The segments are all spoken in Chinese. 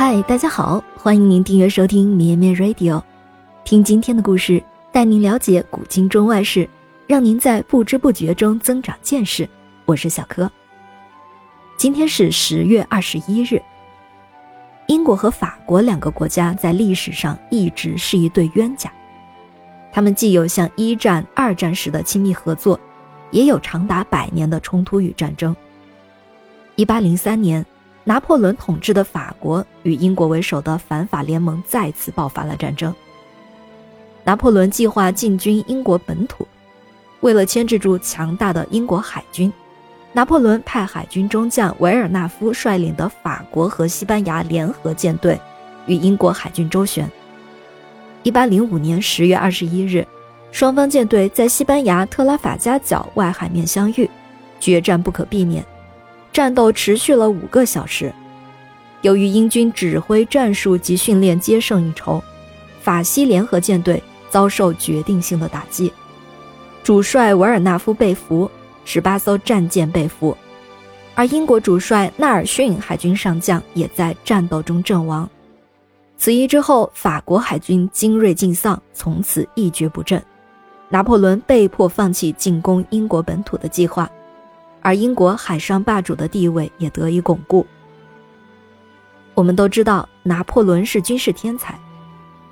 嗨，大家好，欢迎您订阅收听绵绵 Radio，听今天的故事，带您了解古今中外事，让您在不知不觉中增长见识。我是小柯。今天是十月二十一日。英国和法国两个国家在历史上一直是一对冤家，他们既有像一战、二战时的亲密合作，也有长达百年的冲突与战争。一八零三年。拿破仑统治的法国与英国为首的反法联盟再次爆发了战争。拿破仑计划进军英国本土，为了牵制住强大的英国海军，拿破仑派海军中将维尔纳夫率领的法国和西班牙联合舰队与英国海军周旋。一八零五年十月二十一日，双方舰队在西班牙特拉法加角外海面相遇，决战不可避免。战斗持续了五个小时，由于英军指挥、战术及训练皆胜一筹，法西联合舰队遭受决定性的打击，主帅维尔纳夫被俘，十八艘战舰被俘，而英国主帅纳尔逊海军上将也在战斗中阵亡。此役之后，法国海军精锐尽丧，从此一蹶不振，拿破仑被迫放弃进攻英国本土的计划。而英国海上霸主的地位也得以巩固。我们都知道，拿破仑是军事天才，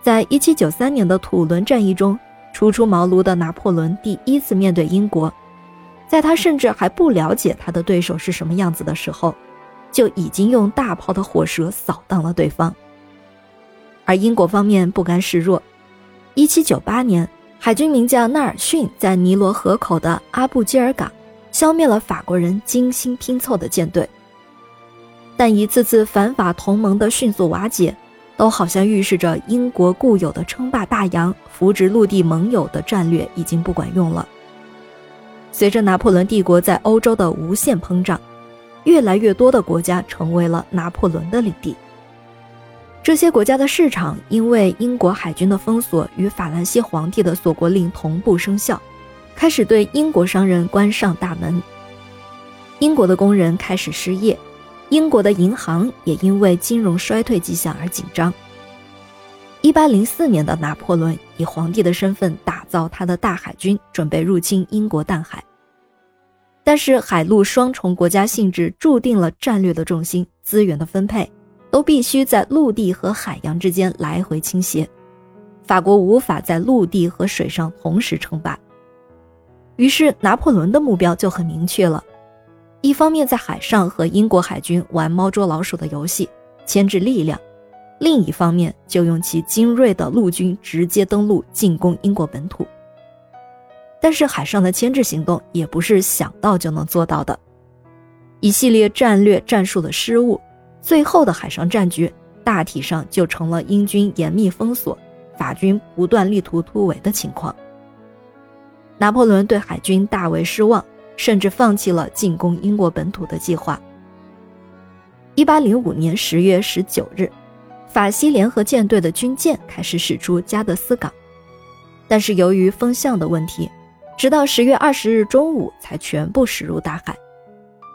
在一七九三年的土伦战役中，初出茅庐的拿破仑第一次面对英国，在他甚至还不了解他的对手是什么样子的时候，就已经用大炮的火舌扫荡了对方。而英国方面不甘示弱，一七九八年，海军名将纳尔逊在尼罗河口的阿布基尔港。消灭了法国人精心拼凑的舰队，但一次次反法同盟的迅速瓦解，都好像预示着英国固有的称霸大洋、扶植陆地盟友的战略已经不管用了。随着拿破仑帝国在欧洲的无限膨胀，越来越多的国家成为了拿破仑的领地。这些国家的市场因为英国海军的封锁与法兰西皇帝的锁国令同步生效。开始对英国商人关上大门，英国的工人开始失业，英国的银行也因为金融衰退迹象而紧张。一八零四年的拿破仑以皇帝的身份打造他的大海军，准备入侵英国淡海。但是海陆双重国家性质注定了战略的重心、资源的分配都必须在陆地和海洋之间来回倾斜，法国无法在陆地和水上同时称霸。于是，拿破仑的目标就很明确了：一方面在海上和英国海军玩猫捉老鼠的游戏，牵制力量；另一方面就用其精锐的陆军直接登陆进攻英国本土。但是，海上的牵制行动也不是想到就能做到的。一系列战略战术的失误，最后的海上战局大体上就成了英军严密封锁，法军不断力图突围的情况。拿破仑对海军大为失望，甚至放弃了进攻英国本土的计划。一八零五年十月十九日，法西联合舰队的军舰开始驶出加德斯港，但是由于风向的问题，直到十月二十日中午才全部驶入大海。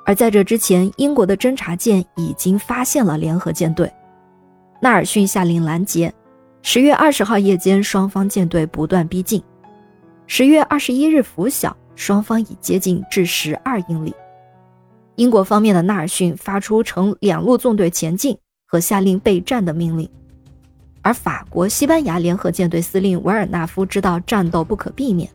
而在这之前，英国的侦察舰已经发现了联合舰队，纳尔逊下令拦截。十月二十号夜间，双方舰队不断逼近。十月二十一日拂晓，双方已接近至十二英里。英国方面的纳尔逊发出乘两路纵队前进和下令备战的命令，而法国、西班牙联合舰队司令维尔纳夫知道战斗不可避免，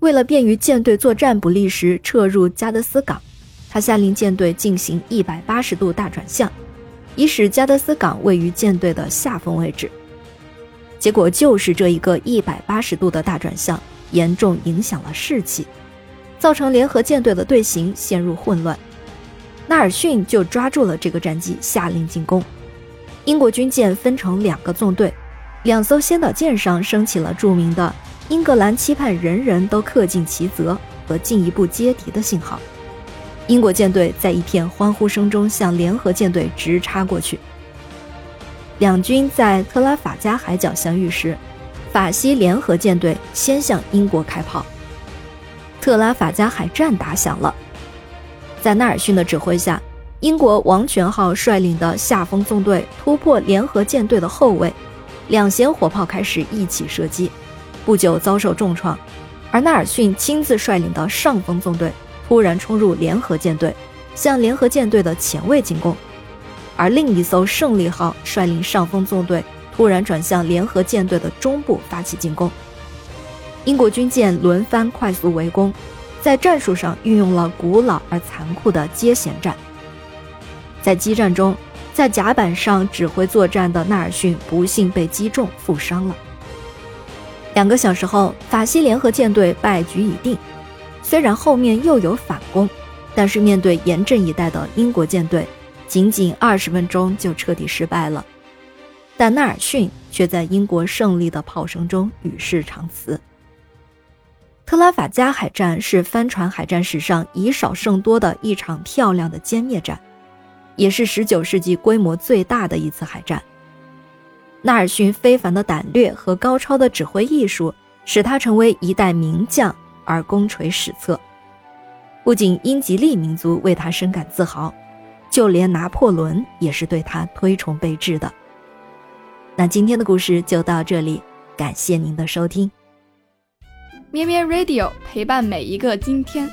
为了便于舰队作战不利时撤入加德斯港，他下令舰队进行一百八十度大转向，以使加德斯港位于舰队的下风位置。结果就是这一个一百八十度的大转向。严重影响了士气，造成联合舰队的队形陷入混乱。纳尔逊就抓住了这个战机，下令进攻。英国军舰分成两个纵队，两艘先导舰上升起了著名的“英格兰期盼人人都恪尽其责”和进一步接敌的信号。英国舰队在一片欢呼声中向联合舰队直插过去。两军在特拉法加海角相遇时。法西联合舰队先向英国开炮，特拉法加海战打响了。在纳尔逊的指挥下，英国王权号率领的下风纵队突破联合舰队的后卫，两舷火炮开始一起射击，不久遭受重创。而纳尔逊亲自率领的上风纵队突然冲入联合舰队，向联合舰队的前卫进攻。而另一艘胜利号率领上风纵队突然转向联合舰队的中部发起进攻。英国军舰轮番快速围攻，在战术上运用了古老而残酷的接舷战。在激战中，在甲板上指挥作战的纳尔逊不幸被击中，负伤了。两个小时后，法西联合舰队败局已定。虽然后面又有反攻，但是面对严阵以待的英国舰队，仅仅二十分钟就彻底失败了。但纳尔逊却在英国胜利的炮声中与世长辞。特拉法加海战是帆船海战史上以少胜多的一场漂亮的歼灭战。也是19世纪规模最大的一次海战。纳尔逊非凡的胆略和高超的指挥艺术，使他成为一代名将而功垂史册。不仅英吉利民族为他深感自豪，就连拿破仑也是对他推崇备至的。那今天的故事就到这里，感谢您的收听。咩咩 Radio 陪伴每一个今天。